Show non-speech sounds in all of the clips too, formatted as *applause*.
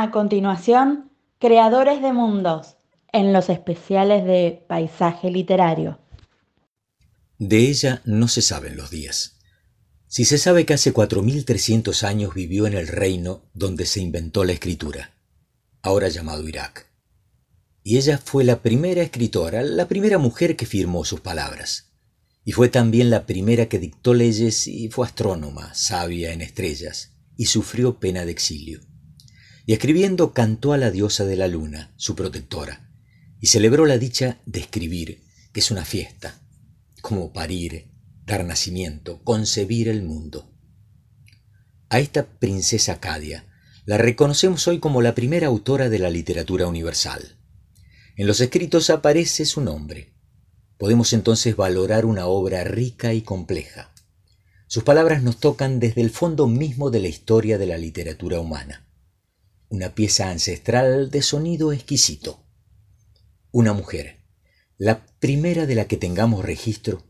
A continuación, Creadores de Mundos, en los especiales de Paisaje Literario. De ella no se saben los días. Si se sabe que hace 4.300 años vivió en el reino donde se inventó la escritura, ahora llamado Irak. Y ella fue la primera escritora, la primera mujer que firmó sus palabras. Y fue también la primera que dictó leyes y fue astrónoma, sabia en estrellas, y sufrió pena de exilio y escribiendo cantó a la diosa de la luna, su protectora, y celebró la dicha de escribir, que es una fiesta, como parir, dar nacimiento, concebir el mundo. A esta princesa Acadia la reconocemos hoy como la primera autora de la literatura universal. En los escritos aparece su nombre. Podemos entonces valorar una obra rica y compleja. Sus palabras nos tocan desde el fondo mismo de la historia de la literatura humana una pieza ancestral de sonido exquisito. Una mujer, la primera de la que tengamos registro,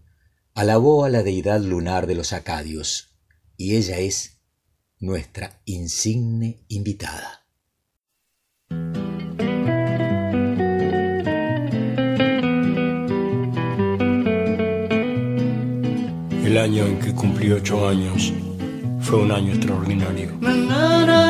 alabó a la deidad lunar de los acadios, y ella es nuestra insigne invitada. El año en que cumplí ocho años fue un año extraordinario.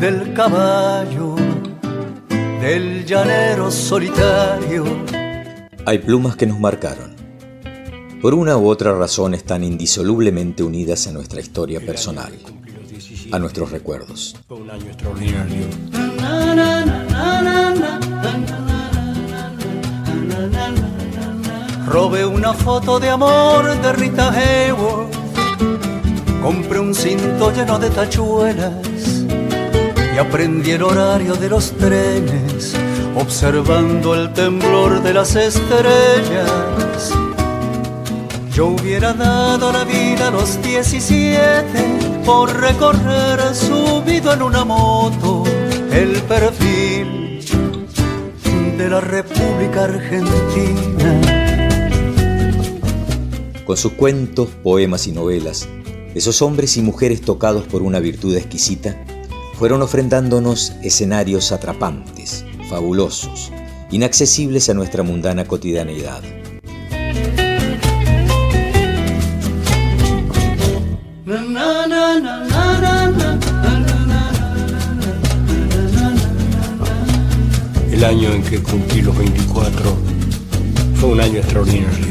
del caballo, del llanero solitario hay plumas que nos marcaron. Por una u otra razón están indisolublemente unidas a nuestra historia personal, a nuestros recuerdos. Robé una foto de amor de Rita Hayworth. Compré un cinto lleno de tachuelas aprendí el horario de los trenes observando el temblor de las estrellas. Yo hubiera dado la vida a los 17 por recorrer subido en una moto el perfil de la República Argentina. Con sus cuentos, poemas y novelas, esos hombres y mujeres tocados por una virtud exquisita fueron ofrendándonos escenarios atrapantes, fabulosos, inaccesibles a nuestra mundana cotidianeidad. El año en que cumplí los 24 fue un año extraordinario.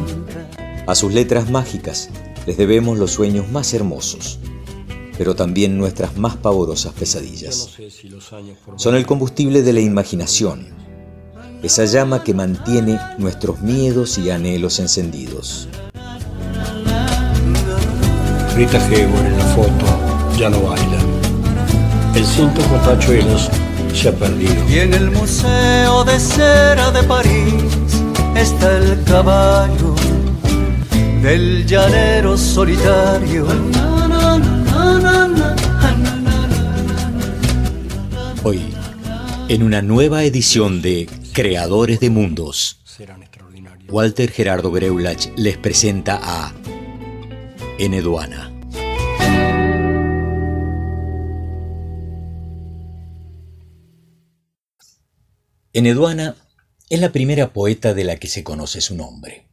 A sus letras mágicas les debemos los sueños más hermosos pero también nuestras más pavorosas pesadillas. Son el combustible de la imaginación, esa llama que mantiene nuestros miedos y anhelos encendidos. Rita Hayworth en la foto ya no baila. El cinto con tachuelos se ha perdido. Y en el Museo de Cera de París está el caballo del llanero solitario Hoy, en una nueva edición de Creadores de Mundos, Walter Gerardo Greulach les presenta a Eneduana. Eneduana es la primera poeta de la que se conoce su nombre.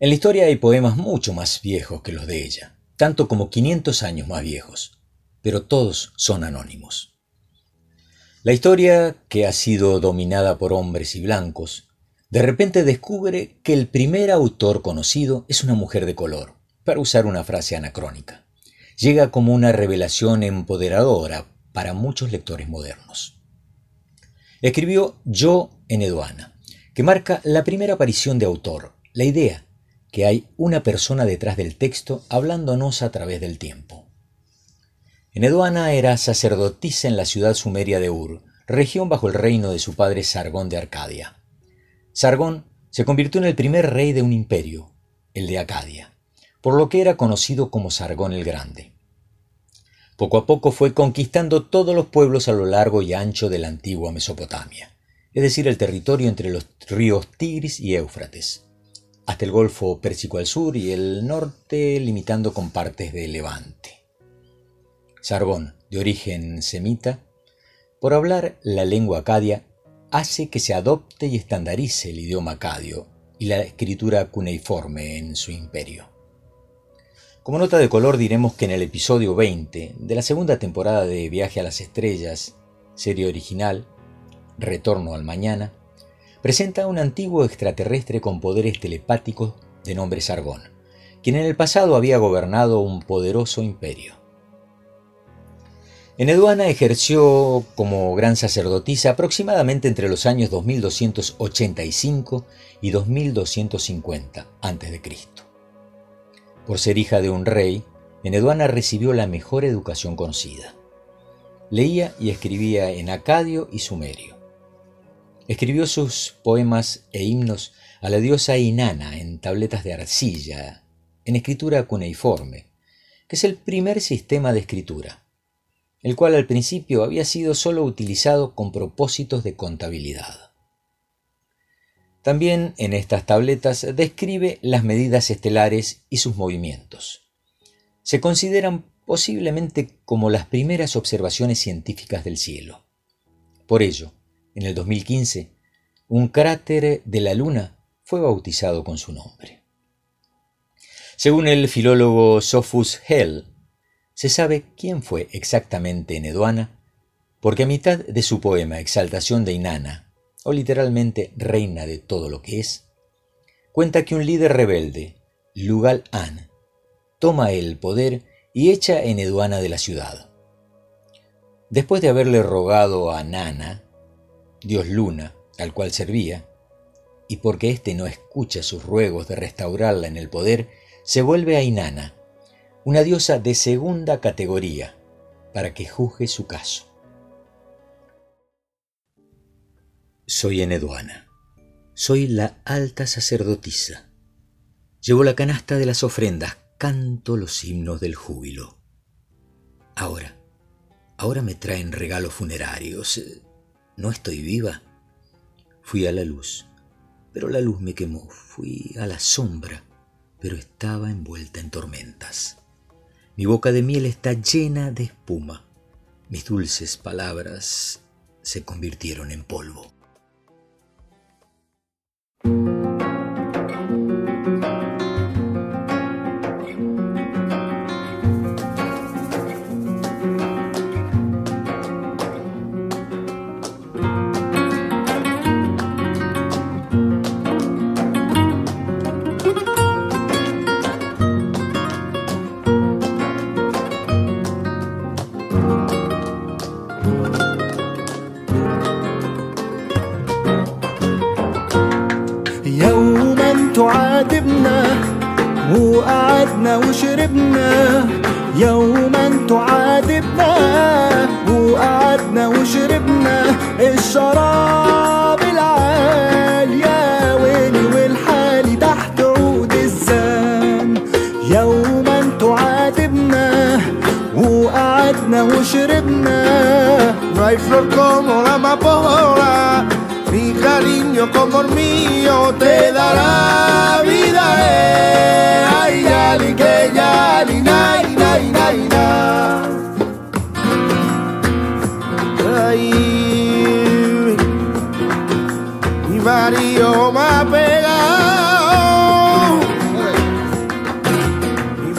En la historia hay poemas mucho más viejos que los de ella. tanto como 500 años más viejos, pero todos son anónimos. La historia, que ha sido dominada por hombres y blancos, de repente descubre que el primer autor conocido es una mujer de color, para usar una frase anacrónica. Llega como una revelación empoderadora para muchos lectores modernos. Escribió Yo en Eduana, que marca la primera aparición de autor, la idea que hay una persona detrás del texto hablándonos a través del tiempo. Eneduana era sacerdotisa en la ciudad sumeria de Ur, región bajo el reino de su padre Sargón de Arcadia. Sargón se convirtió en el primer rey de un imperio, el de Acadia, por lo que era conocido como Sargón el Grande. Poco a poco fue conquistando todos los pueblos a lo largo y ancho de la antigua Mesopotamia, es decir, el territorio entre los ríos Tigris y Éufrates hasta el Golfo Pérsico al sur y el norte limitando con partes de Levante. Sargón, de origen semita, por hablar la lengua acadia, hace que se adopte y estandarice el idioma acadio y la escritura cuneiforme en su imperio. Como nota de color diremos que en el episodio 20 de la segunda temporada de Viaje a las Estrellas, serie original, Retorno al Mañana, presenta a un antiguo extraterrestre con poderes telepáticos de nombre Sargón, quien en el pasado había gobernado un poderoso imperio. Eneduana ejerció como gran sacerdotisa aproximadamente entre los años 2285 y 2250 a.C. Por ser hija de un rey, Eneduana recibió la mejor educación conocida. Leía y escribía en acadio y sumerio. Escribió sus poemas e himnos a la diosa Inanna en tabletas de arcilla, en escritura cuneiforme, que es el primer sistema de escritura, el cual al principio había sido solo utilizado con propósitos de contabilidad. También en estas tabletas describe las medidas estelares y sus movimientos. Se consideran posiblemente como las primeras observaciones científicas del cielo. Por ello, en el 2015, un cráter de la Luna fue bautizado con su nombre. Según el filólogo Sophus Hell, se sabe quién fue exactamente Neduana, porque a mitad de su poema Exaltación de Inanna, o literalmente Reina de todo lo que es, cuenta que un líder rebelde, Lugal An, toma el poder y echa a Eneduana de la ciudad. Después de haberle rogado a Nana dios Luna, al cual servía, y porque éste no escucha sus ruegos de restaurarla en el poder, se vuelve a Inanna, una diosa de segunda categoría, para que juzgue su caso. Soy Eneduana. Soy la alta sacerdotisa. Llevo la canasta de las ofrendas, canto los himnos del júbilo. Ahora, ahora me traen regalos funerarios, ¿No estoy viva? Fui a la luz, pero la luz me quemó. Fui a la sombra, pero estaba envuelta en tormentas. Mi boca de miel está llena de espuma. Mis dulces palabras se convirtieron en polvo.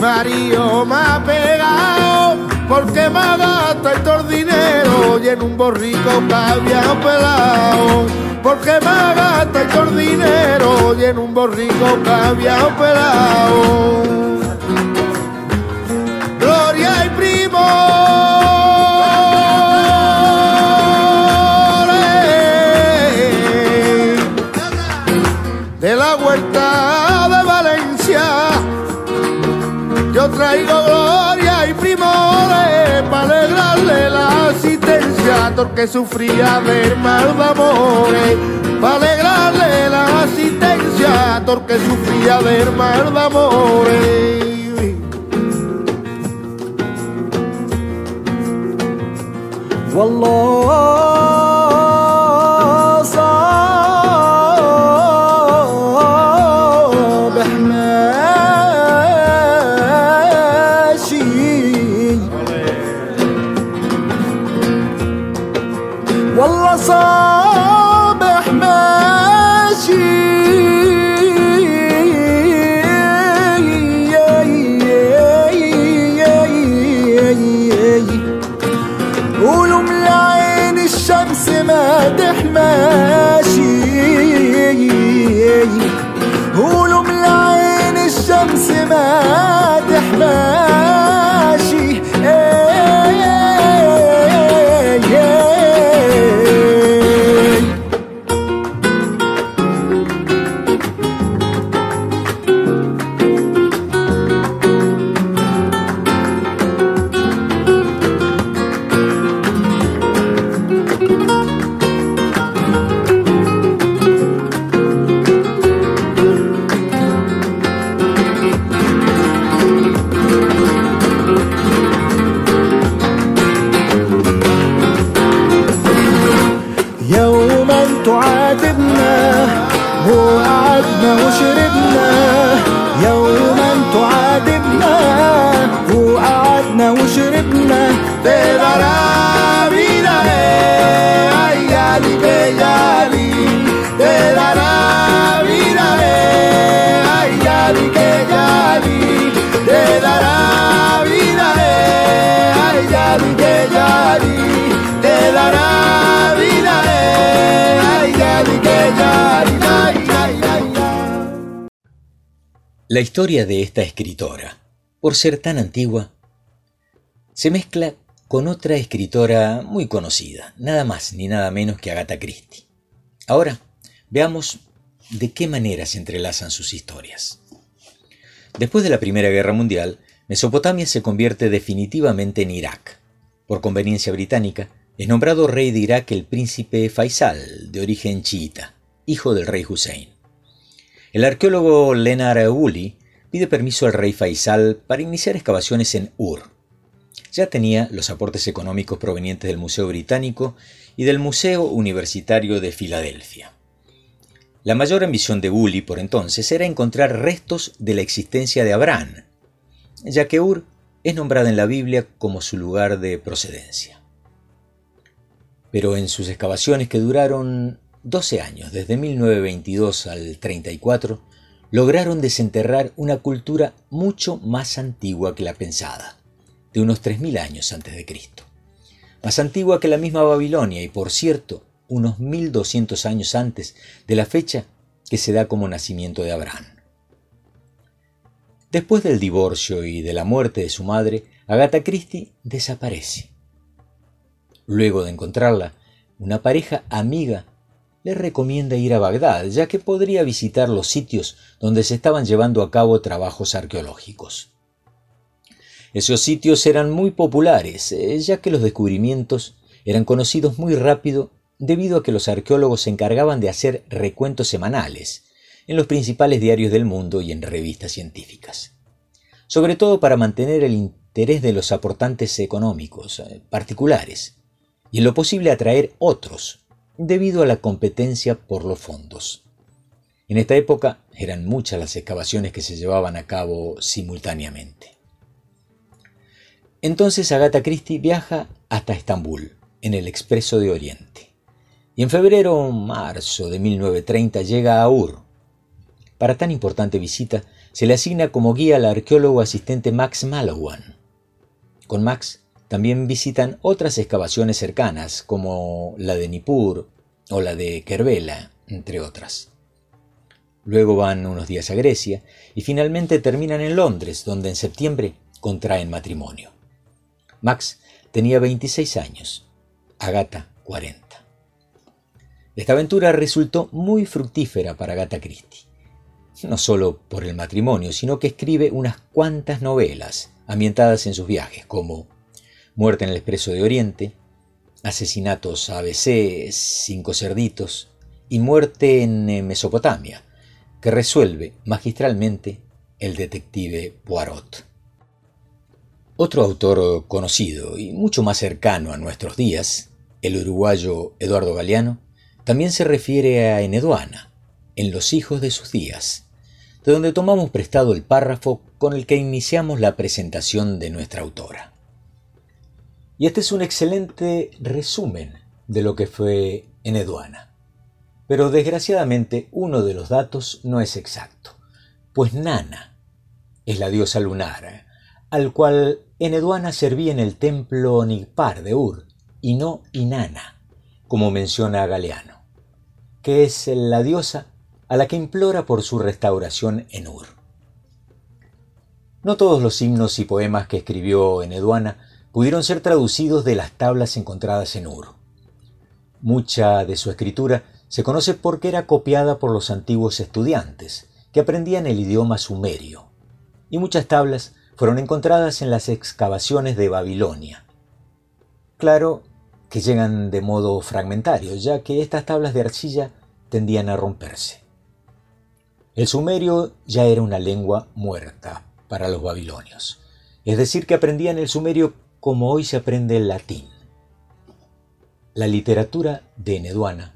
Marido me ha pegado. Marido me ha pegado porque me gasta el dinero y en un borrico que había pelado. Porque me gasta el dinero y en un borrico que había pelado. asistencia, porque sufría de mal de amores. Para alegrarle la asistencia, porque sufría de mal de amores. والله La historia de esta escritora, por ser tan antigua, se mezcla con otra escritora muy conocida, nada más ni nada menos que Agatha Christie. Ahora, veamos de qué manera se entrelazan sus historias. Después de la Primera Guerra Mundial, Mesopotamia se convierte definitivamente en Irak. Por conveniencia británica, es nombrado rey de Irak el príncipe Faisal, de origen chiita, hijo del rey Hussein. El arqueólogo Leonard Woolley pide permiso al rey Faisal para iniciar excavaciones en Ur. Ya tenía los aportes económicos provenientes del Museo Británico y del Museo Universitario de Filadelfia. La mayor ambición de Woolley por entonces era encontrar restos de la existencia de Abraham, ya que Ur es nombrada en la Biblia como su lugar de procedencia. Pero en sus excavaciones que duraron 12 años, desde 1922 al 34, lograron desenterrar una cultura mucho más antigua que la pensada, de unos 3.000 años antes de Cristo. Más antigua que la misma Babilonia y, por cierto, unos 1.200 años antes de la fecha que se da como nacimiento de Abraham. Después del divorcio y de la muerte de su madre, Agatha Christie desaparece. Luego de encontrarla, una pareja amiga le recomienda ir a Bagdad, ya que podría visitar los sitios donde se estaban llevando a cabo trabajos arqueológicos. Esos sitios eran muy populares, eh, ya que los descubrimientos eran conocidos muy rápido debido a que los arqueólogos se encargaban de hacer recuentos semanales en los principales diarios del mundo y en revistas científicas, sobre todo para mantener el interés de los aportantes económicos eh, particulares y en lo posible atraer otros debido a la competencia por los fondos. En esta época eran muchas las excavaciones que se llevaban a cabo simultáneamente. Entonces Agatha Christie viaja hasta Estambul, en el Expreso de Oriente. Y en febrero o marzo de 1930 llega a Ur. Para tan importante visita, se le asigna como guía al arqueólogo asistente Max Malowan. Con Max también visitan otras excavaciones cercanas, como la de Nippur o la de Kerbela, entre otras. Luego van unos días a Grecia y finalmente terminan en Londres, donde en septiembre contraen matrimonio. Max tenía 26 años, Agatha 40. Esta aventura resultó muy fructífera para Agatha Christie, no solo por el matrimonio, sino que escribe unas cuantas novelas ambientadas en sus viajes, como Muerte en el Expreso de Oriente, Asesinatos ABC, Cinco Cerditos y Muerte en eh, Mesopotamia, que resuelve magistralmente el detective Poirot. Otro autor conocido y mucho más cercano a nuestros días, el uruguayo Eduardo Galeano, también se refiere a Eneduana, en Los hijos de sus días, de donde tomamos prestado el párrafo con el que iniciamos la presentación de nuestra autora. Y este es un excelente resumen de lo que fue Eneduana. Pero desgraciadamente uno de los datos no es exacto, pues Nana es la diosa lunar, al cual Eneduana servía en el templo Nigpar de Ur, y no Inanna, como menciona Galeano, que es la diosa a la que implora por su restauración en Ur. No todos los himnos y poemas que escribió Eneduana pudieron ser traducidos de las tablas encontradas en Ur. Mucha de su escritura se conoce porque era copiada por los antiguos estudiantes, que aprendían el idioma sumerio, y muchas tablas fueron encontradas en las excavaciones de Babilonia. Claro que llegan de modo fragmentario, ya que estas tablas de arcilla tendían a romperse. El sumerio ya era una lengua muerta para los babilonios, es decir, que aprendían el sumerio como hoy se aprende el latín. La literatura de Neduana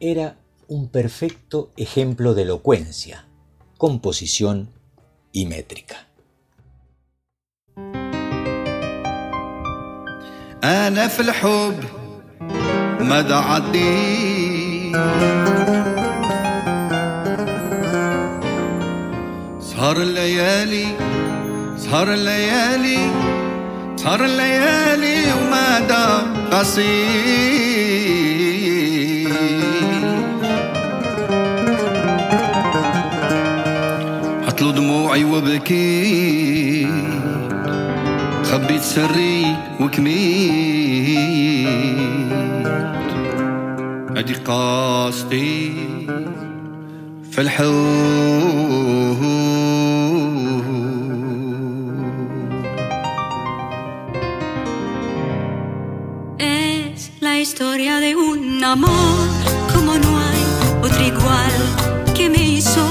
era un perfecto ejemplo de elocuencia, composición y métrica. أنا في الحب مدى عدي سهر الليالي سهر الليالي سهر الليالي ومدى قصير حطلو دموعي وبكي خبيت سري وكميت ادي قاصدي في الحب historia de un amor como no hay otro igual que me hizo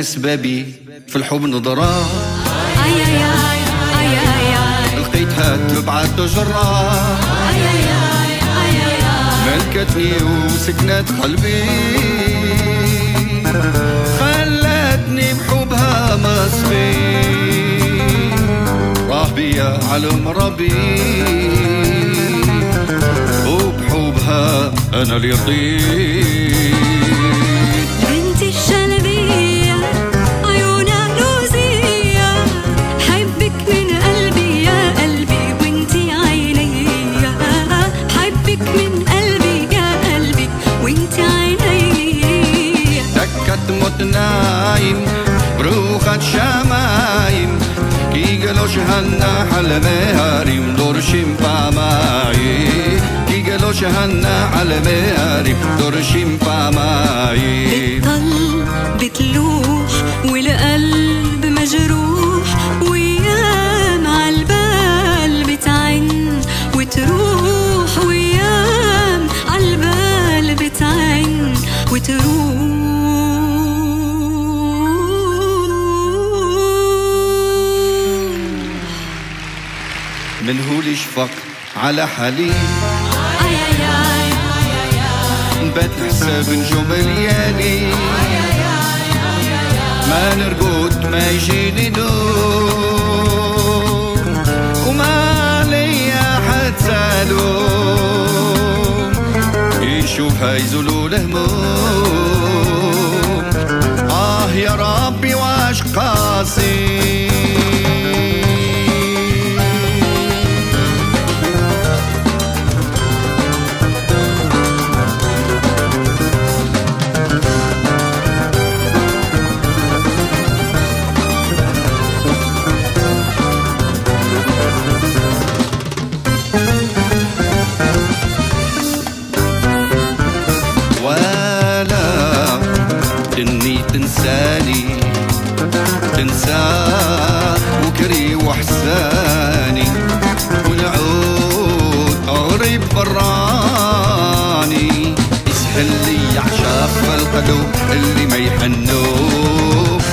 اسبابي في الحب نضرا اي اي اي اي لقيتها تبعت جرة اي اي اي ملكتني وسكنت قلبي. خلتني بحبها مصفي راح بيا على مربي وبحبها أنا اللي رضيت كت نايم بروخة شمايم كي جلوش هالنحل بهاريم دورشيم باماي كي جلوش هالنحل بهاريم دورشيم باماي الطل بتلوح والقلب مجروح ويا مع البال بتعن وتروح اتوافق على حالي بتحسب نجوم ليالي ما نرقد ما يجيني نوم وما عليا حتى لوم يشوفها يزولو الهموم آه يا ربي واش قاسي براني يسهل لي عشاف القلوب اللي ما يحنو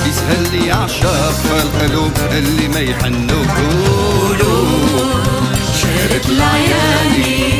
يسهل لي عشاف القلوب اللي ما يحنو قولوا شهرة العياني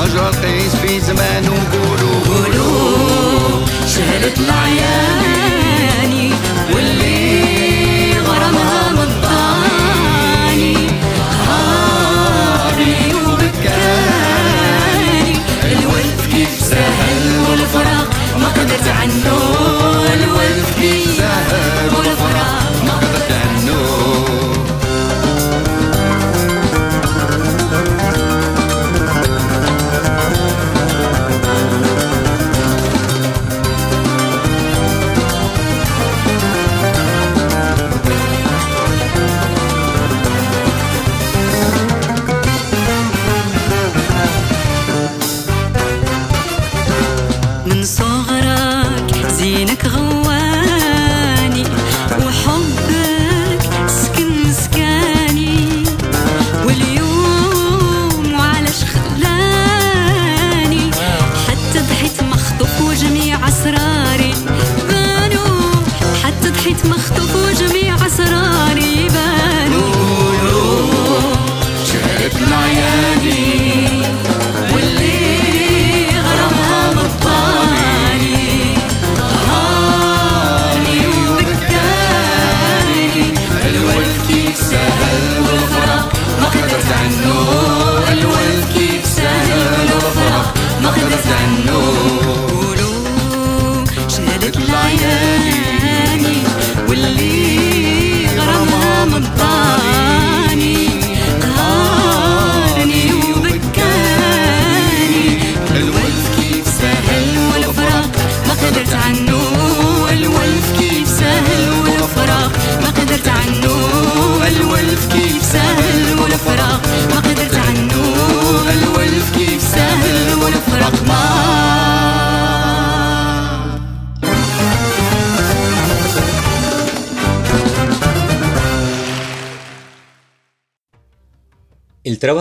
mas já tens pensamento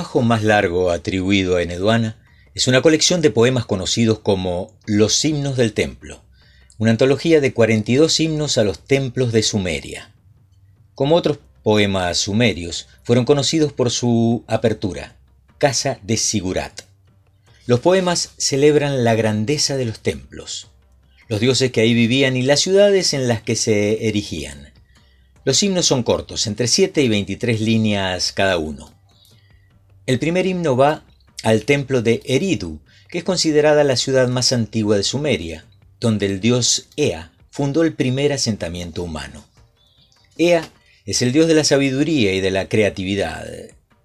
trabajo más largo atribuido a Eneduana es una colección de poemas conocidos como Los himnos del templo, una antología de 42 himnos a los templos de Sumeria. Como otros poemas sumerios, fueron conocidos por su apertura, Casa de Sigurat. Los poemas celebran la grandeza de los templos, los dioses que ahí vivían y las ciudades en las que se erigían. Los himnos son cortos, entre 7 y 23 líneas cada uno. El primer himno va al templo de Eridu, que es considerada la ciudad más antigua de Sumeria, donde el dios Ea fundó el primer asentamiento humano. Ea es el dios de la sabiduría y de la creatividad.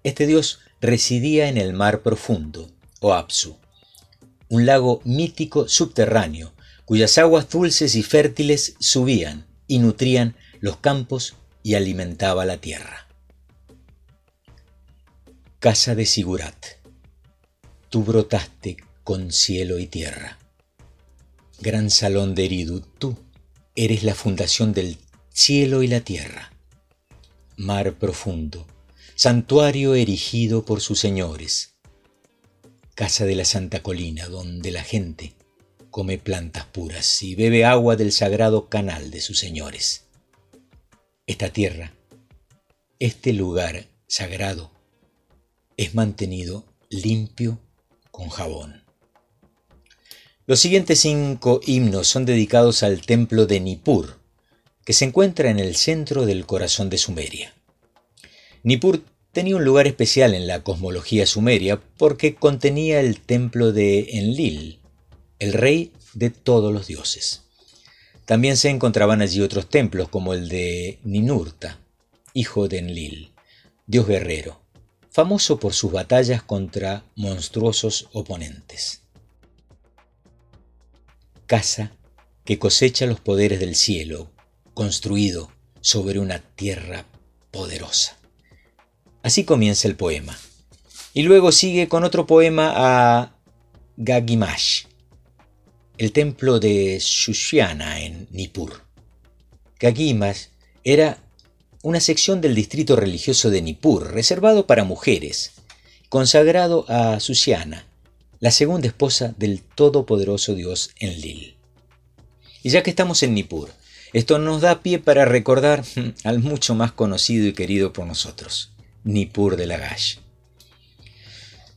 Este dios residía en el mar profundo, o Apsu, un lago mítico subterráneo, cuyas aguas dulces y fértiles subían y nutrían los campos y alimentaba la tierra. Casa de Sigurat, tú brotaste con cielo y tierra. Gran salón de Eridu, tú eres la fundación del cielo y la tierra. Mar profundo, santuario erigido por sus señores. Casa de la Santa Colina, donde la gente come plantas puras y bebe agua del sagrado canal de sus señores. Esta tierra, este lugar sagrado, es mantenido limpio con jabón. Los siguientes cinco himnos son dedicados al templo de Nippur, que se encuentra en el centro del corazón de Sumeria. Nippur tenía un lugar especial en la cosmología sumeria porque contenía el templo de Enlil, el rey de todos los dioses. También se encontraban allí otros templos como el de Ninurta, hijo de Enlil, dios guerrero, famoso por sus batallas contra monstruosos oponentes. Casa que cosecha los poderes del cielo, construido sobre una tierra poderosa. Así comienza el poema. Y luego sigue con otro poema a Gagimash, el templo de Shushyana en Nippur. Gagimash era una sección del distrito religioso de Nippur, reservado para mujeres, consagrado a Sushiana, la segunda esposa del todopoderoso dios Enlil. Y ya que estamos en Nippur, esto nos da pie para recordar al mucho más conocido y querido por nosotros, Nippur de Lagash.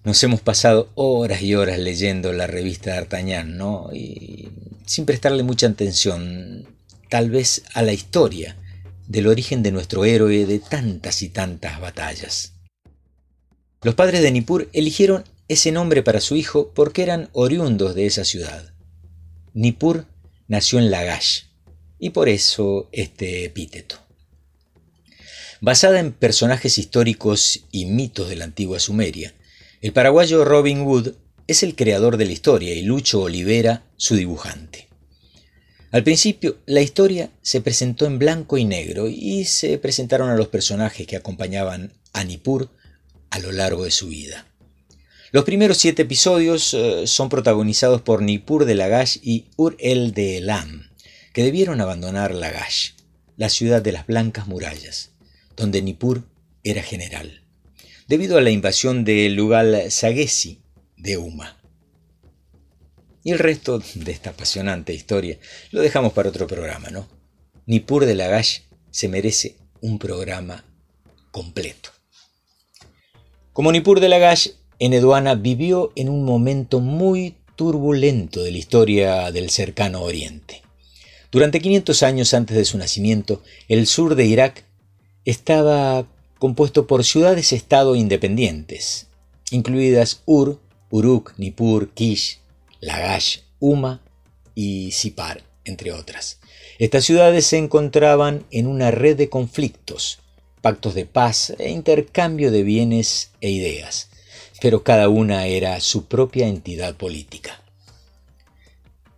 Nos hemos pasado horas y horas leyendo la revista D'Artagnan, ¿no? Y sin prestarle mucha atención, tal vez a la historia del origen de nuestro héroe de tantas y tantas batallas. Los padres de Nippur eligieron ese nombre para su hijo porque eran oriundos de esa ciudad. Nippur nació en Lagash, y por eso este epíteto. Basada en personajes históricos y mitos de la antigua Sumeria, el paraguayo Robin Wood es el creador de la historia y Lucho Olivera su dibujante. Al principio, la historia se presentó en blanco y negro y se presentaron a los personajes que acompañaban a Nippur a lo largo de su vida. Los primeros siete episodios eh, son protagonizados por Nippur de Lagash y Ur-el de Elam, que debieron abandonar Lagash, la ciudad de las blancas murallas, donde Nippur era general, debido a la invasión de Lugal Sagesi de Uma. Y el resto de esta apasionante historia lo dejamos para otro programa, ¿no? Nippur de Lagash se merece un programa completo. Como Nippur de Lagash, Eneduana vivió en un momento muy turbulento de la historia del cercano Oriente. Durante 500 años antes de su nacimiento, el sur de Irak estaba compuesto por ciudades-estado independientes, incluidas Ur, Uruk, Nippur, Kish, Lagash, Uma y Sipar, entre otras. Estas ciudades se encontraban en una red de conflictos, pactos de paz e intercambio de bienes e ideas, pero cada una era su propia entidad política.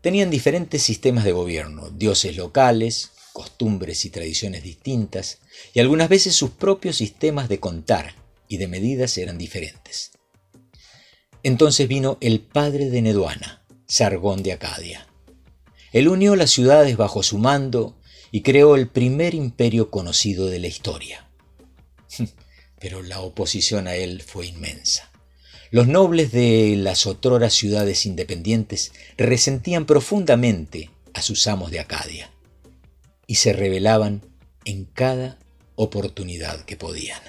Tenían diferentes sistemas de gobierno, dioses locales, costumbres y tradiciones distintas, y algunas veces sus propios sistemas de contar y de medidas eran diferentes. Entonces vino el padre de Neduana, Sargón de Acadia. Él unió las ciudades bajo su mando y creó el primer imperio conocido de la historia. *laughs* pero la oposición a él fue inmensa. Los nobles de las otroras ciudades independientes resentían profundamente a sus amos de Acadia y se rebelaban en cada oportunidad que podían.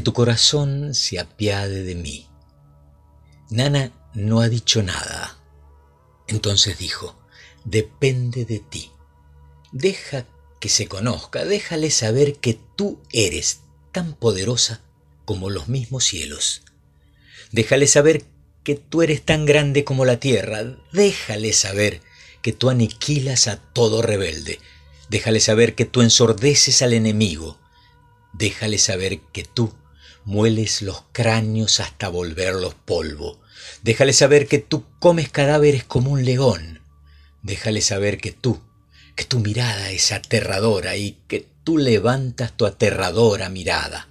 Que tu corazón se apiade de mí. Nana no ha dicho nada. Entonces dijo, depende de ti. Deja que se conozca, déjale saber que tú eres tan poderosa como los mismos cielos. Déjale saber que tú eres tan grande como la tierra. Déjale saber que tú aniquilas a todo rebelde. Déjale saber que tú ensordeces al enemigo. Déjale saber que tú mueles los cráneos hasta volverlos polvo. Déjale saber que tú comes cadáveres como un león. Déjale saber que tú, que tu mirada es aterradora y que tú levantas tu aterradora mirada.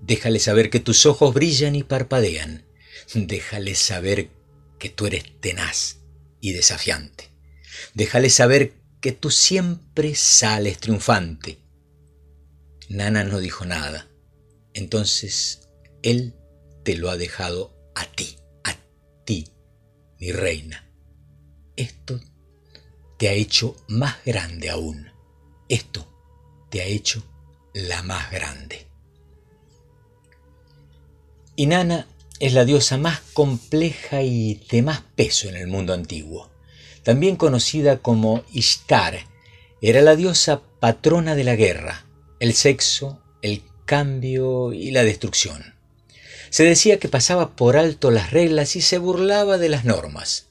Déjale saber que tus ojos brillan y parpadean. Déjale saber que tú eres tenaz y desafiante. Déjale saber que tú siempre sales triunfante. Nana no dijo nada. Entonces él te lo ha dejado a ti, a ti, mi reina. Esto te ha hecho más grande aún. Esto te ha hecho la más grande. Inanna es la diosa más compleja y de más peso en el mundo antiguo. También conocida como Ishtar, era la diosa patrona de la guerra, el sexo, el cambio y la destrucción. Se decía que pasaba por alto las reglas y se burlaba de las normas.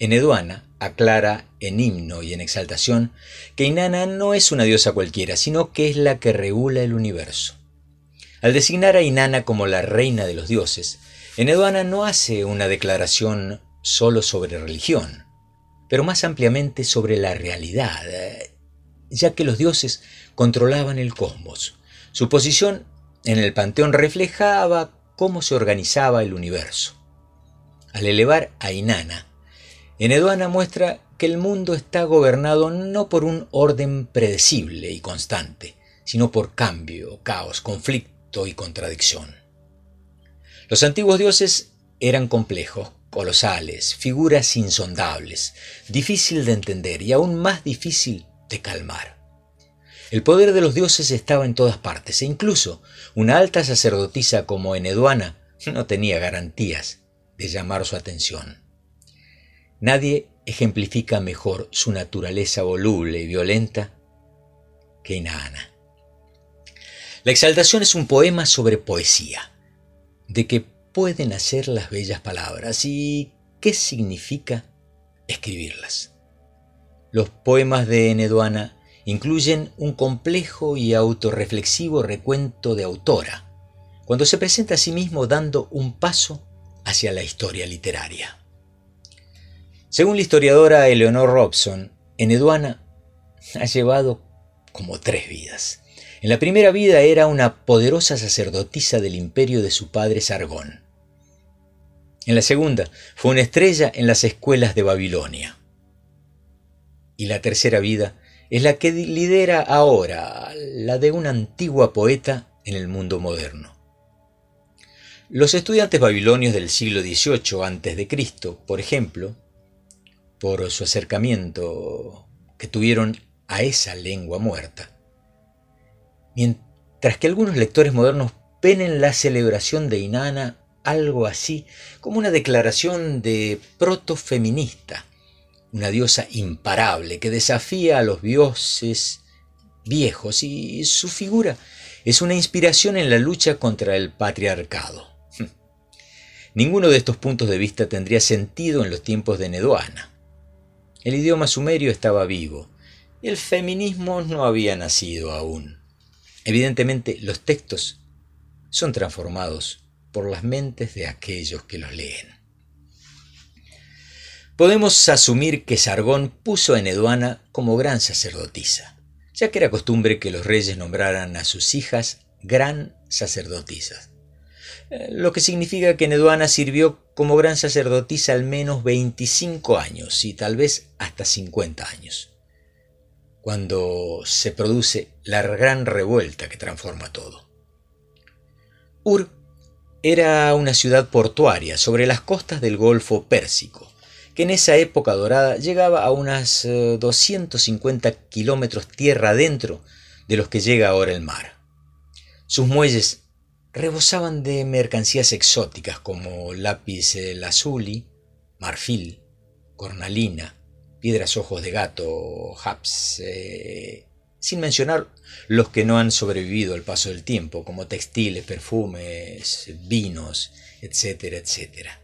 En Eduana aclara en himno y en exaltación que Inanna no es una diosa cualquiera, sino que es la que regula el universo. Al designar a Inanna como la reina de los dioses, Eneduana no hace una declaración solo sobre religión, pero más ampliamente sobre la realidad, ya que los dioses controlaban el cosmos. Su posición en el panteón reflejaba cómo se organizaba el universo. Al elevar a Inanna, Eneduana muestra que el mundo está gobernado no por un orden predecible y constante, sino por cambio, caos, conflicto, y contradicción. Los antiguos dioses eran complejos, colosales, figuras insondables, difícil de entender y aún más difícil de calmar. El poder de los dioses estaba en todas partes e incluso una alta sacerdotisa como Eneduana no tenía garantías de llamar su atención. Nadie ejemplifica mejor su naturaleza voluble y violenta que Inanna. La exaltación es un poema sobre poesía, de que pueden hacer las bellas palabras y qué significa escribirlas. Los poemas de Eneduana incluyen un complejo y autorreflexivo recuento de autora, cuando se presenta a sí mismo dando un paso hacia la historia literaria. Según la historiadora Eleonor Robson, Eneduana ha llevado como tres vidas. En la primera vida era una poderosa sacerdotisa del imperio de su padre Sargón. En la segunda fue una estrella en las escuelas de Babilonia. Y la tercera vida es la que lidera ahora, la de una antigua poeta en el mundo moderno. Los estudiantes babilonios del siglo XVIII a.C., por ejemplo, por su acercamiento que tuvieron a esa lengua muerta, mientras que algunos lectores modernos ven en la celebración de Inanna algo así como una declaración de protofeminista, una diosa imparable que desafía a los dioses viejos y su figura es una inspiración en la lucha contra el patriarcado. *laughs* Ninguno de estos puntos de vista tendría sentido en los tiempos de Nedoana. El idioma sumerio estaba vivo y el feminismo no había nacido aún. Evidentemente, los textos son transformados por las mentes de aquellos que los leen. Podemos asumir que Sargón puso a Eneduana como gran sacerdotisa, ya que era costumbre que los reyes nombraran a sus hijas gran sacerdotisas, eh, lo que significa que Eneduana sirvió como gran sacerdotisa al menos 25 años y tal vez hasta 50 años cuando se produce la gran revuelta que transforma todo. Ur era una ciudad portuaria sobre las costas del Golfo Pérsico, que en esa época dorada llegaba a unas 250 eh, kilómetros tierra adentro de los que llega ahora el mar. Sus muelles rebosaban de mercancías exóticas como lápiz lazuli, marfil, cornalina, piedras ojos de gato, haps, eh, sin mencionar los que no han sobrevivido al paso del tiempo, como textiles, perfumes, vinos, etcétera, etcétera.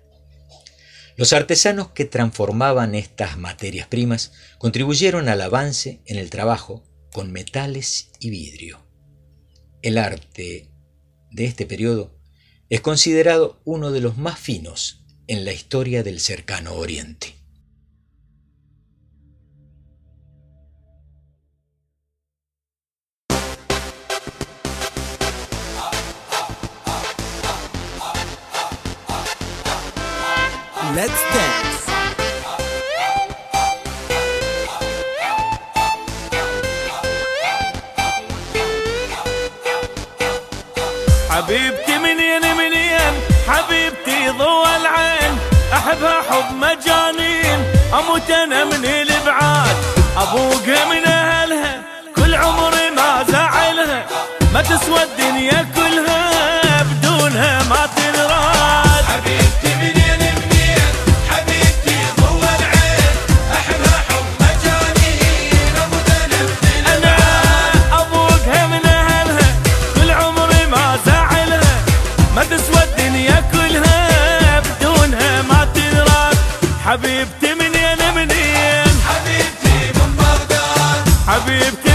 Los artesanos que transformaban estas materias primas contribuyeron al avance en el trabajo con metales y vidrio. El arte de este periodo es considerado uno de los más finos en la historia del cercano Oriente. Let's dance. حبيبتي منين منين؟ حبيبتي ضوى العين. أحبها حب مجانين. أموت أنا من الإبعاد. ابوقها من اهلها كل عمري ما زعلها. ما تسوى الدنيا كلها. بدونها ما حبيبتي منين منين حبيبتي من بغداد حبيبتي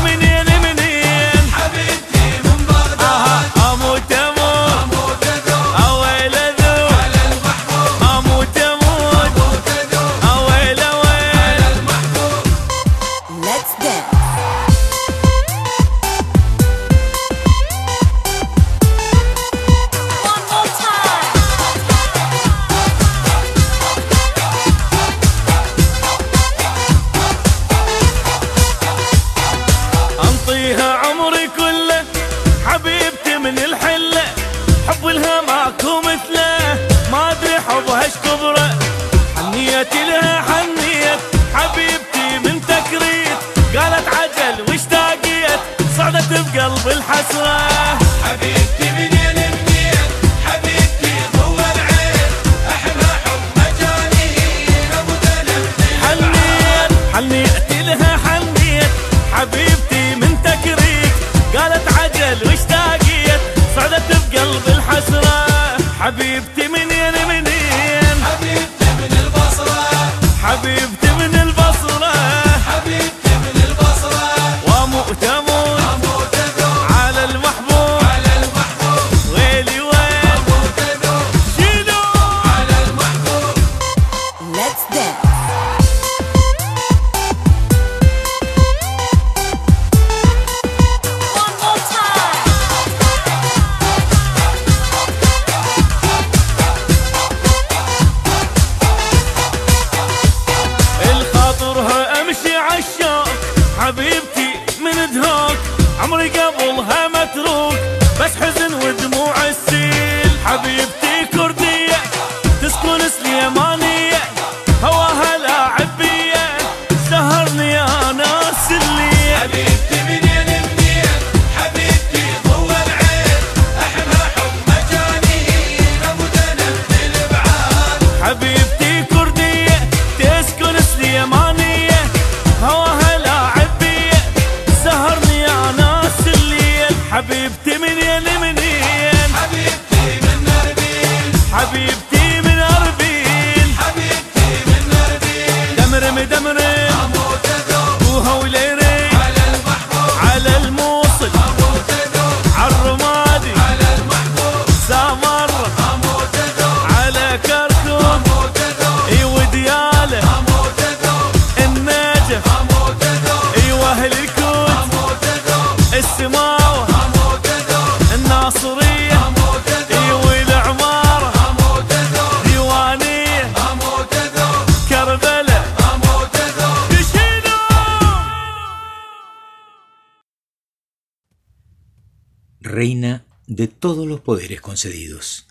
concedidos,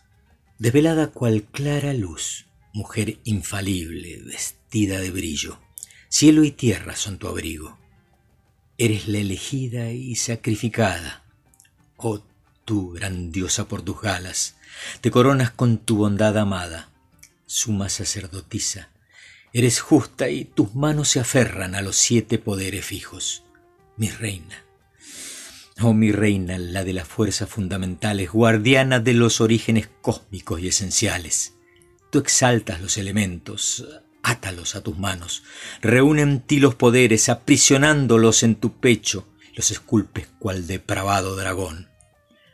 desvelada cual clara luz, mujer infalible, vestida de brillo, cielo y tierra son tu abrigo. Eres la elegida y sacrificada. Oh, tú, grandiosa por tus galas, te coronas con tu bondad amada, suma sacerdotisa. Eres justa y tus manos se aferran a los siete poderes fijos. Mi reina. Oh, mi reina, la de las fuerzas fundamentales, guardiana de los orígenes cósmicos y esenciales. Tú exaltas los elementos, átalos a tus manos, reúne en ti los poderes, aprisionándolos en tu pecho, los esculpes cual depravado dragón.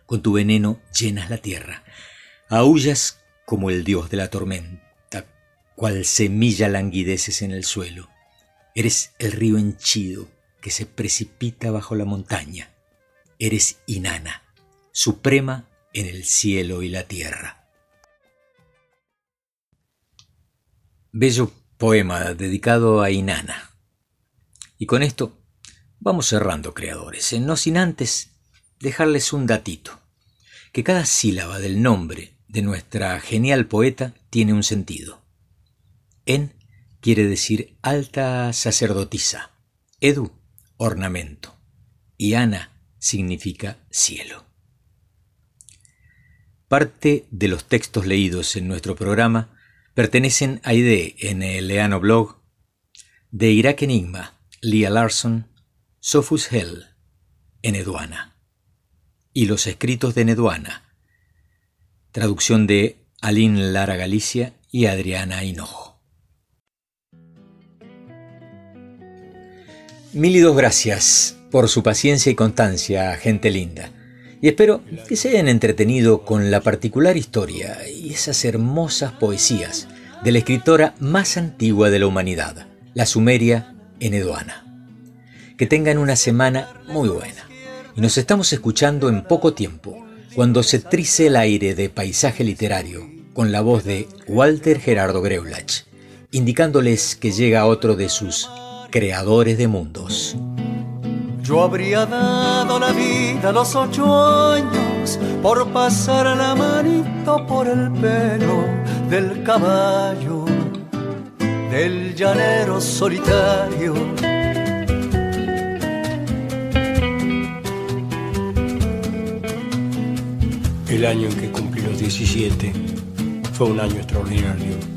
Con tu veneno llenas la tierra, aullas como el dios de la tormenta, cual semilla languideces en el suelo. Eres el río henchido que se precipita bajo la montaña. Eres Inanna, suprema en el cielo y la tierra. Bello poema dedicado a Inanna. Y con esto vamos cerrando, creadores, no sin antes dejarles un datito, que cada sílaba del nombre de nuestra genial poeta tiene un sentido. En quiere decir alta sacerdotisa, edu, ornamento, y Ana significa cielo. Parte de los textos leídos en nuestro programa pertenecen a ID en el Leano Blog, de Irak Enigma, Lia Larson, Sophus Hell, en Eduana, y los escritos de Neduana, traducción de Aline Lara Galicia y Adriana Hinojo. Mil y dos gracias por su paciencia y constancia, gente linda y espero que se hayan entretenido con la particular historia y esas hermosas poesías de la escritora más antigua de la humanidad, la sumeria Enedoana. Que tengan una semana muy buena. Y nos estamos escuchando en poco tiempo, cuando se trice el aire de paisaje literario con la voz de Walter Gerardo Greulach, indicándoles que llega otro de sus creadores de mundos. Yo habría dado la vida a los ocho años por pasar la manito por el pelo del caballo, del llanero solitario. El año en que cumplí los 17 fue un año extraordinario.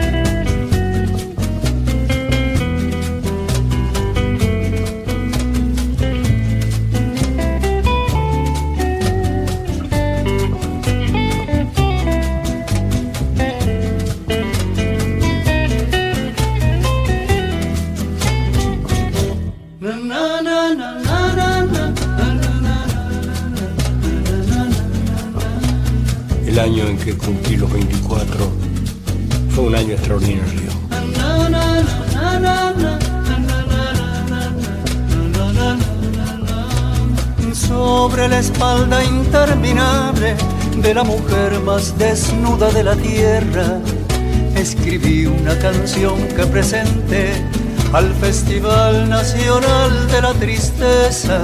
Que cumplí los 24 fue un año extraordinario. Sobre la espalda interminable de la mujer más desnuda de la tierra, escribí una canción que presenté al Festival Nacional de la Tristeza